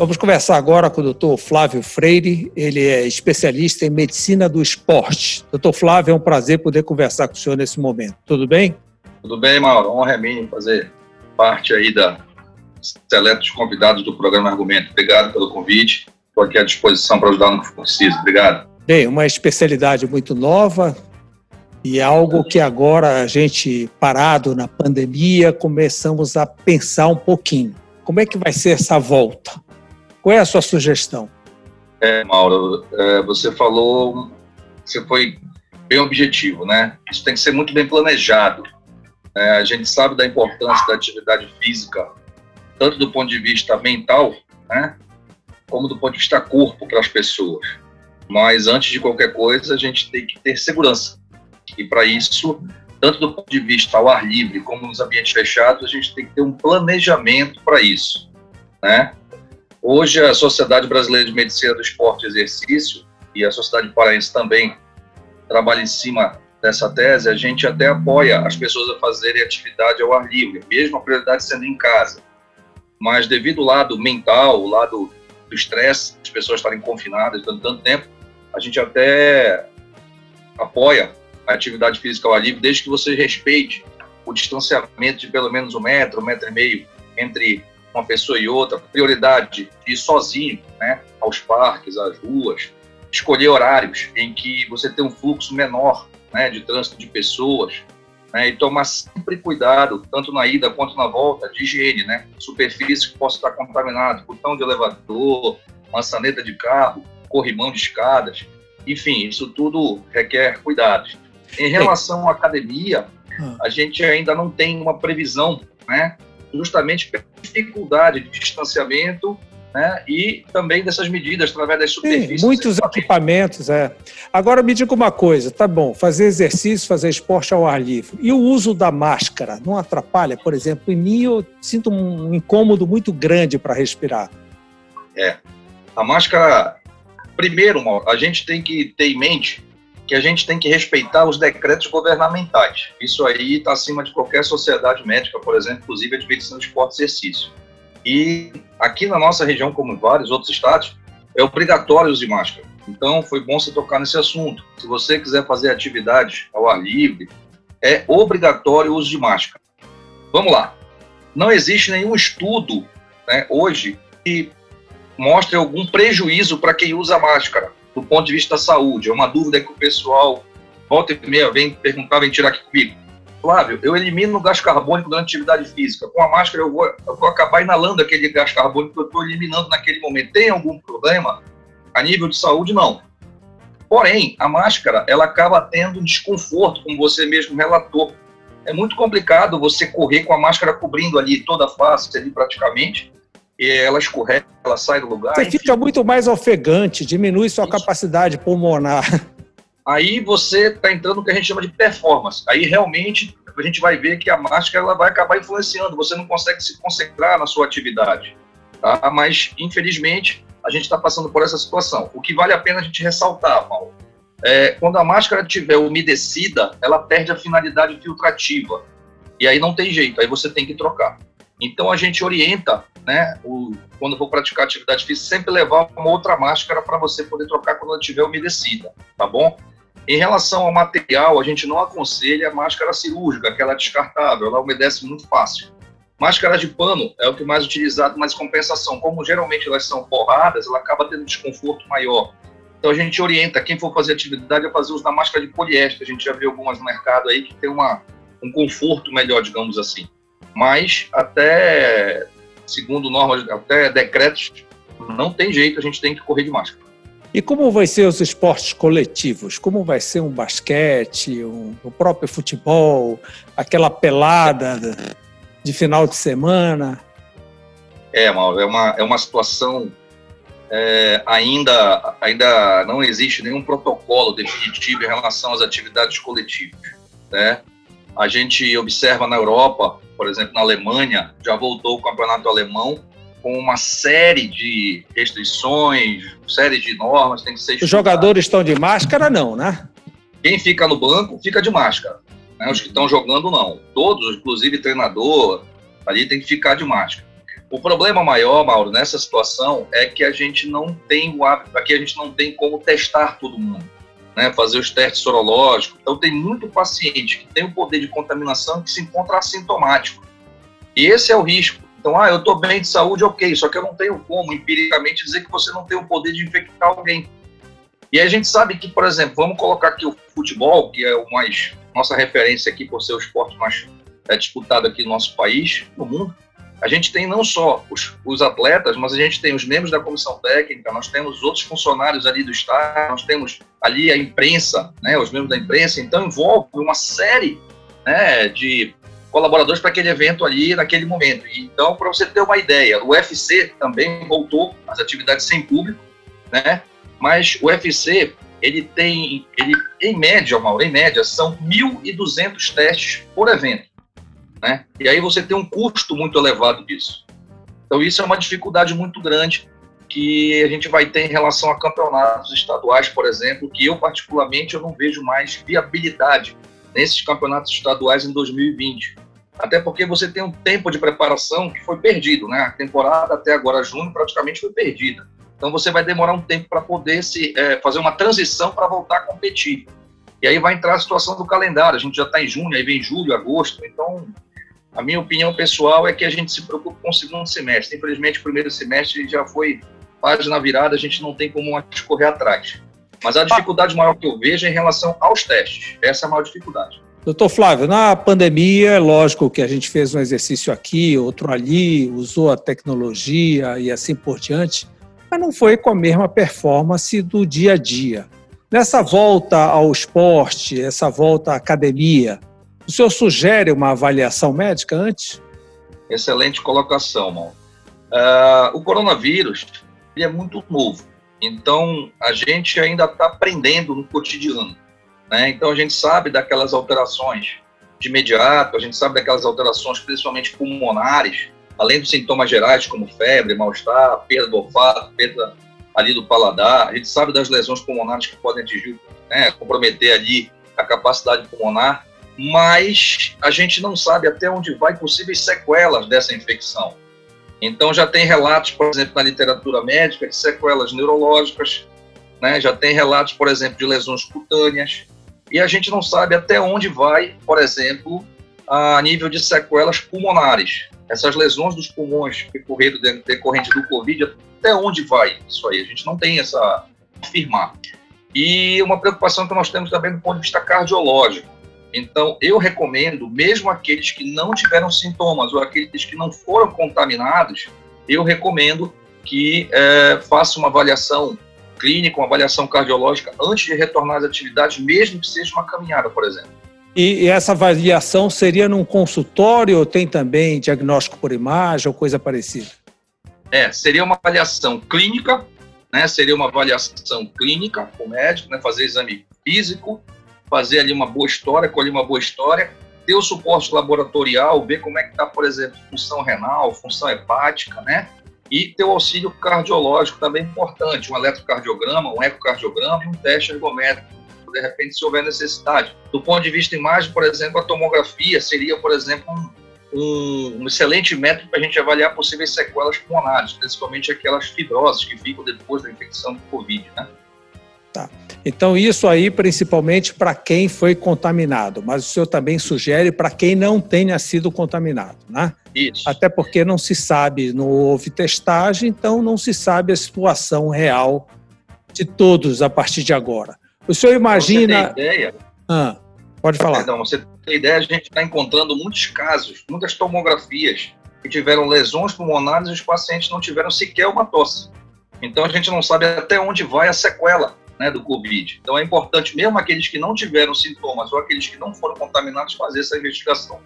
Vamos conversar agora com o doutor Flávio Freire, ele é especialista em medicina do esporte. Doutor Flávio, é um prazer poder conversar com o senhor nesse momento. Tudo bem? Tudo bem, Mauro. Honra é minha fazer parte aí da seletos convidados do programa Argumento. Obrigado pelo convite. Estou aqui à disposição para ajudar no que for preciso. Obrigado. Bem, uma especialidade muito nova e algo que agora a gente, parado na pandemia, começamos a pensar um pouquinho. Como é que vai ser essa volta? Qual é a sua sugestão? É, Mauro, é, você falou, você foi bem objetivo, né? Isso tem que ser muito bem planejado. É, a gente sabe da importância da atividade física, tanto do ponto de vista mental, né? Como do ponto de vista corpo para as pessoas. Mas antes de qualquer coisa, a gente tem que ter segurança. E para isso, tanto do ponto de vista ao ar livre como nos ambientes fechados, a gente tem que ter um planejamento para isso, né? Hoje, a Sociedade Brasileira de Medicina do Esporte e Exercício e a Sociedade Paraense também trabalham em cima dessa tese. A gente até apoia as pessoas a fazerem atividade ao ar livre, mesmo a prioridade sendo em casa. Mas, devido ao lado mental, o lado do estresse, as pessoas estarem confinadas durante tanto tempo, a gente até apoia a atividade física ao ar livre, desde que você respeite o distanciamento de pelo menos um metro, um metro e meio entre uma pessoa e outra, prioridade de ir sozinho, né, aos parques, às ruas, escolher horários em que você tem um fluxo menor, né, de trânsito de pessoas, né, e tomar sempre cuidado, tanto na ida quanto na volta, de higiene, né, superfície que possa estar contaminada, botão de elevador, maçaneta de carro, corrimão de escadas, enfim, isso tudo requer cuidados. Em relação à academia, ah. a gente ainda não tem uma previsão, né, justamente dificuldade de distanciamento né, e também dessas medidas através das superfícies. Sim, muitos equipamentos, é. Agora me diga uma coisa, tá bom, fazer exercício, fazer esporte ao ar livre. E o uso da máscara não atrapalha? Por exemplo, em mim eu sinto um incômodo muito grande para respirar. É. A máscara, primeiro, a gente tem que ter em mente que a gente tem que respeitar os decretos governamentais. Isso aí está acima de qualquer sociedade médica, por exemplo, inclusive a de medicina esporte e exercício. E aqui na nossa região, como em vários outros estados, é obrigatório de máscara. Então, foi bom você tocar nesse assunto. Se você quiser fazer atividades ao ar livre, é obrigatório o uso de máscara. Vamos lá. Não existe nenhum estudo né, hoje que mostre algum prejuízo para quem usa máscara do ponto de vista da saúde. É uma dúvida que o pessoal volta e meia vem perguntar, vem tirar aqui comigo. Flávio, eu elimino o gás carbônico durante atividade física. Com a máscara eu vou, eu vou acabar inalando aquele gás carbônico que eu estou eliminando naquele momento. Tem algum problema? A nível de saúde, não. Porém, a máscara, ela acaba tendo desconforto, como você mesmo relatou. É muito complicado você correr com a máscara cobrindo ali toda a face, ali praticamente, e ela escorrega, ela sai do lugar. Você enfim. fica muito mais ofegante, diminui sua Isso. capacidade pulmonar. Aí você está entrando no que a gente chama de performance. Aí realmente a gente vai ver que a máscara ela vai acabar influenciando, você não consegue se concentrar na sua atividade. Tá? Mas, infelizmente, a gente está passando por essa situação. O que vale a pena a gente ressaltar, Paulo, é, quando a máscara estiver umedecida, ela perde a finalidade filtrativa. E aí não tem jeito, aí você tem que trocar. Então a gente orienta né, o, quando for praticar atividade física, sempre levar uma outra máscara para você poder trocar quando ela estiver umedecida, tá bom? Em relação ao material, a gente não aconselha a máscara cirúrgica, aquela descartável, ela umedece muito fácil. Máscara de pano é o que mais utilizado, mas compensação, como geralmente elas são forradas, ela acaba tendo desconforto maior. Então a gente orienta quem for fazer atividade a fazer uso da máscara de poliéster. A gente já viu algumas no mercado aí que tem uma, um conforto melhor, digamos assim. Mas até segundo normas, até decretos, não tem jeito, a gente tem que correr de máscara. E como vai ser os esportes coletivos? Como vai ser um basquete, um, o próprio futebol, aquela pelada de final de semana? É, Mauro, é uma, é uma situação é, ainda, ainda não existe nenhum protocolo definitivo em relação às atividades coletivas. Né? A gente observa na Europa por exemplo, na Alemanha, já voltou o campeonato alemão com uma série de restrições, série de normas, tem que ser. Os jogadores estão de máscara, não, né? Quem fica no banco fica de máscara. Né? Os que estão jogando, não. Todos, inclusive treinador, ali tem que ficar de máscara. O problema maior, Mauro, nessa situação é que a gente não tem o hábito, aqui a gente não tem como testar todo mundo, né? Fazer os testes sorológicos. Então tem muito paciente que tem o poder de contaminação que se encontra assintomático. E esse é o risco. Então, ah, eu estou bem de saúde, ok, só que eu não tenho como empiricamente dizer que você não tem o poder de infectar alguém. E a gente sabe que, por exemplo, vamos colocar aqui o futebol, que é o mais nossa referência aqui por ser o esporte mais é, disputado aqui no nosso país, no mundo. A gente tem não só os, os, atletas, mas a gente tem os membros da comissão técnica, nós temos outros funcionários ali do Estado, nós temos ali a imprensa, né, os membros da imprensa, então envolve uma série né, de colaboradores para aquele evento ali naquele momento. Então, para você ter uma ideia, o UFC também voltou às atividades sem público, né? Mas o UFC ele tem, ele em média, Mauro, em média são 1.200 testes por evento, né? E aí você tem um custo muito elevado disso. Então isso é uma dificuldade muito grande que a gente vai ter em relação a campeonatos estaduais, por exemplo, que eu particularmente eu não vejo mais viabilidade nesses campeonatos estaduais em 2020. Até porque você tem um tempo de preparação que foi perdido, né? A temporada até agora, junho, praticamente foi perdida. Então você vai demorar um tempo para poder se é, fazer uma transição para voltar a competir. E aí vai entrar a situação do calendário. A gente já está em junho, aí vem julho, agosto. Então, a minha opinião pessoal é que a gente se preocupa com o segundo semestre. Infelizmente, o primeiro semestre já foi página virada, a gente não tem como correr atrás. Mas a dificuldade maior que eu vejo é em relação aos testes. Essa é a maior dificuldade. Doutor Flávio, na pandemia, é lógico que a gente fez um exercício aqui, outro ali, usou a tecnologia e assim por diante, mas não foi com a mesma performance do dia a dia. Nessa volta ao esporte, essa volta à academia, o senhor sugere uma avaliação médica antes? Excelente colocação, Mal. Uh, o coronavírus é muito novo. Então, a gente ainda está aprendendo no cotidiano. Né? Então, a gente sabe daquelas alterações de imediato, a gente sabe daquelas alterações, principalmente pulmonares, além dos sintomas gerais, como febre, mal-estar, perda do olfato, perda ali do paladar. A gente sabe das lesões pulmonares que podem atingir, né, comprometer ali a capacidade pulmonar, mas a gente não sabe até onde vai possíveis sequelas dessa infecção. Então, já tem relatos, por exemplo, na literatura médica, de sequelas neurológicas, né? já tem relatos, por exemplo, de lesões cutâneas, e a gente não sabe até onde vai, por exemplo, a nível de sequelas pulmonares. Essas lesões dos pulmões decorrentes do Covid, até onde vai isso aí? A gente não tem essa afirmar. E uma preocupação que nós temos também do ponto de vista cardiológico. Então, eu recomendo, mesmo aqueles que não tiveram sintomas ou aqueles que não foram contaminados, eu recomendo que é, faça uma avaliação clínica, uma avaliação cardiológica antes de retornar às atividades, mesmo que seja uma caminhada, por exemplo. E, e essa avaliação seria num consultório ou tem também diagnóstico por imagem ou coisa parecida? É, seria uma avaliação clínica, né? Seria uma avaliação clínica com o médico, né? Fazer exame físico, fazer ali uma boa história, colher uma boa história, ter o suporte laboratorial, ver como é que está, por exemplo, função renal, função hepática, né? E ter o auxílio cardiológico também importante, um eletrocardiograma, um ecocardiograma e um teste ergométrico, de repente, se houver necessidade. Do ponto de vista imagem, por exemplo, a tomografia seria, por exemplo, um, um excelente método para a gente avaliar possíveis sequelas pulmonares, principalmente aquelas fibrosas que ficam depois da infecção do Covid, né? Tá. Então, isso aí principalmente para quem foi contaminado, mas o senhor também sugere para quem não tenha sido contaminado, né? Isso. Até porque não se sabe, não houve testagem, então não se sabe a situação real de todos a partir de agora. O senhor imagina. Você tem ideia? Ah, pode falar. Perdão, você tem ideia, a gente está encontrando muitos casos, muitas tomografias que tiveram lesões pulmonares e os pacientes não tiveram sequer uma tosse. Então a gente não sabe até onde vai a sequela né, do Covid. Então é importante, mesmo aqueles que não tiveram sintomas ou aqueles que não foram contaminados, fazer essa investigação.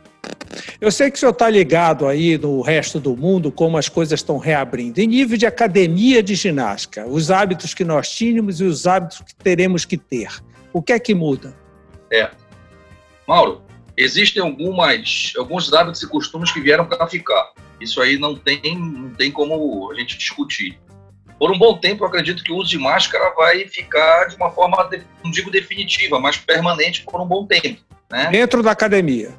Eu sei que o senhor está ligado aí no resto do mundo, como as coisas estão reabrindo. Em nível de academia de ginástica, os hábitos que nós tínhamos e os hábitos que teremos que ter. O que é que muda? É. Mauro, existem algumas, alguns hábitos e costumes que vieram para ficar. Isso aí não tem, não tem como a gente discutir por um bom tempo, eu acredito que o uso de máscara vai ficar de uma forma, não digo definitiva, mas permanente por um bom tempo. Né? Dentro da academia.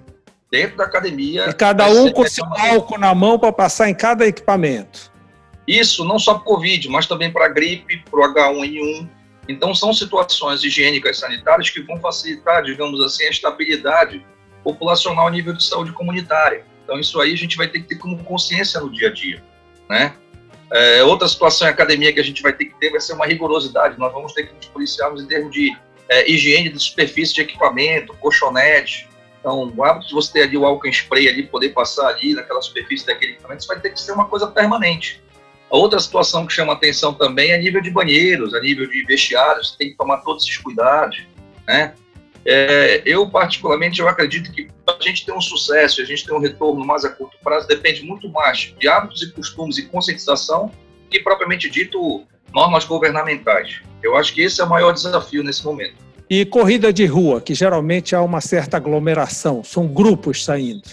dentro da academia. E cada um com seu álcool na mão para passar em cada equipamento. Isso não só para o Covid, mas também para a gripe, para o H1N1. Então, são situações higiênicas sanitárias que vão facilitar, digamos assim, a estabilidade populacional a nível de saúde comunitária. Então, isso aí a gente vai ter que ter como consciência no dia a dia, né? É, outra situação em academia que a gente vai ter que ter vai ser uma rigorosidade. Nós vamos ter que nos policiarmos em termos de é, higiene de superfície de equipamento, colchonete. Então, o hábito de você ter ali o álcool em spray ali, poder passar ali naquela superfície daquele equipamento, isso vai ter que ser uma coisa permanente. A outra situação que chama atenção também é a nível de banheiros, a nível de vestiários, você tem que tomar todos esses cuidados, né? É, eu, particularmente, eu acredito que gente ter um sucesso, a gente ter um retorno mais a curto prazo, depende muito mais de hábitos e costumes e conscientização que, propriamente dito, normas governamentais. Eu acho que esse é o maior desafio nesse momento. E corrida de rua, que geralmente há uma certa aglomeração, são grupos saindo.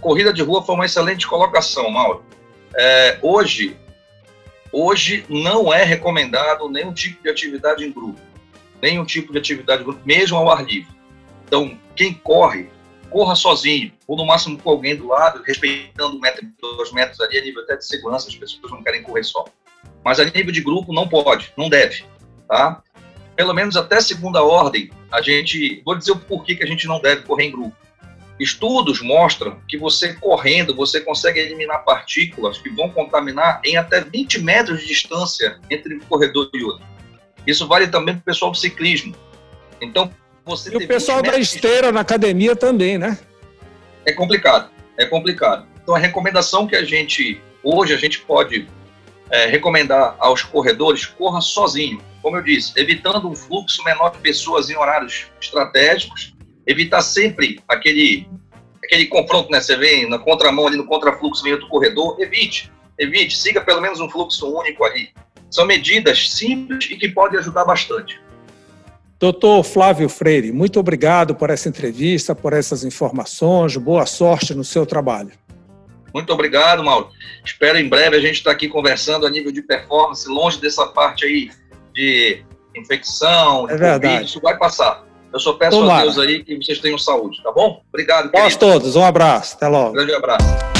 Corrida de rua foi uma excelente colocação, Mauro. É, hoje, hoje não é recomendado nenhum tipo de atividade em grupo nenhum tipo de atividade grupo, mesmo ao ar livre. Então, quem corre, corra sozinho, ou no máximo com alguém do lado, respeitando um metro, dois metros ali, a nível até de segurança, as pessoas não querem correr só. Mas a nível de grupo, não pode, não deve, tá? Pelo menos até segunda ordem, a gente, vou dizer o porquê que a gente não deve correr em grupo. Estudos mostram que você correndo, você consegue eliminar partículas que vão contaminar em até 20 metros de distância entre um corredor e outro. Isso vale também para o pessoal do ciclismo. Então, você e o pessoal da esteira de... na academia também, né? É complicado, é complicado. Então, a recomendação que a gente, hoje, a gente pode é, recomendar aos corredores, corra sozinho. Como eu disse, evitando um fluxo menor de pessoas em horários estratégicos, evitar sempre aquele, aquele confronto, né? Você vem na contramão ali, no contrafluxo, vem outro corredor, evite, evite, siga pelo menos um fluxo único ali. São medidas simples e que podem ajudar bastante. Doutor Flávio Freire, muito obrigado por essa entrevista, por essas informações. Boa sorte no seu trabalho. Muito obrigado, Mauro. Espero em breve a gente estar aqui conversando a nível de performance, longe dessa parte aí de infecção, de é verdade. COVID, isso vai passar. Eu só peço Tomara. a Deus aí que vocês tenham saúde, tá bom? Obrigado. Nós todos, um abraço, até logo. Um grande abraço.